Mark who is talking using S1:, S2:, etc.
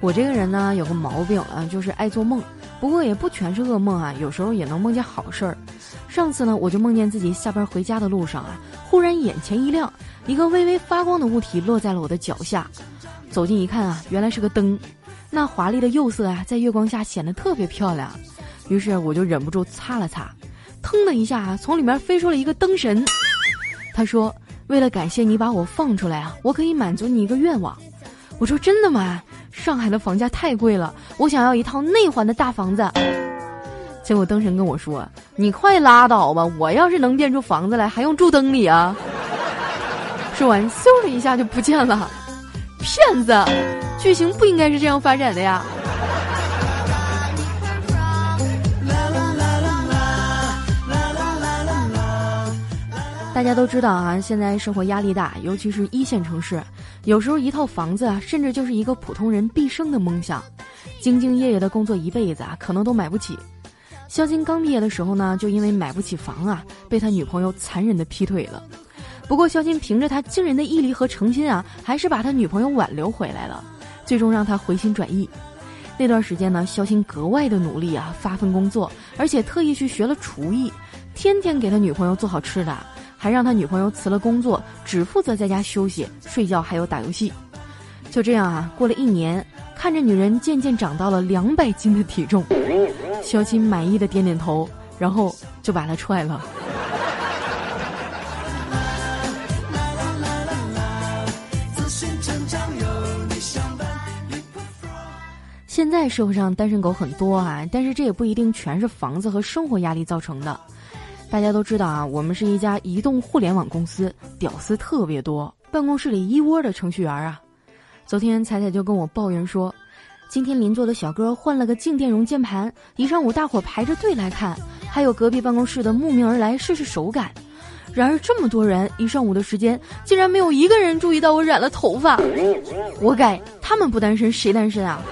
S1: 我这个人呢有个毛病啊，就是爱做梦，不过也不全是噩梦啊，有时候也能梦见好事儿。上次呢，我就梦见自己下班回家的路上啊，忽然眼前一亮，一个微微发光的物体落在了我的脚下，走近一看啊，原来是个灯，那华丽的釉色啊，在月光下显得特别漂亮。于是我就忍不住擦了擦，腾的一下，从里面飞出了一个灯神。他说：“为了感谢你把我放出来啊，我可以满足你一个愿望。”我说：“真的吗？”上海的房价太贵了，我想要一套内环的大房子。结果灯神跟我说：“你快拉倒吧，我要是能变出房子来，还用住灯里啊？”说完，嗖的一下就不见了。骗子，剧情不应该是这样发展的呀。大家都知道啊，现在生活压力大，尤其是一线城市，有时候一套房子啊，甚至就是一个普通人毕生的梦想。兢兢业业的工作一辈子啊，可能都买不起。肖金刚毕业的时候呢，就因为买不起房啊，被他女朋友残忍的劈腿了。不过肖金凭着他惊人的毅力和诚心啊，还是把他女朋友挽留回来了，最终让他回心转意。那段时间呢，肖金格外的努力啊，发奋工作，而且特意去学了厨艺，天天给他女朋友做好吃的。还让他女朋友辞了工作，只负责在家休息、睡觉，还有打游戏。就这样啊，过了一年，看着女人渐渐长到了两百斤的体重，肖钦满意的点点头，然后就把她踹了。现在社会上单身狗很多啊，但是这也不一定全是房子和生活压力造成的。大家都知道啊，我们是一家移动互联网公司，屌丝特别多，办公室里一窝的程序员啊。昨天彩彩就跟我抱怨说，今天邻座的小哥换了个静电容键盘，一上午大伙排着队来看，还有隔壁办公室的慕名而来试试手感。然而这么多人一上午的时间，竟然没有一个人注意到我染了头发。活该，他们不单身谁单身啊？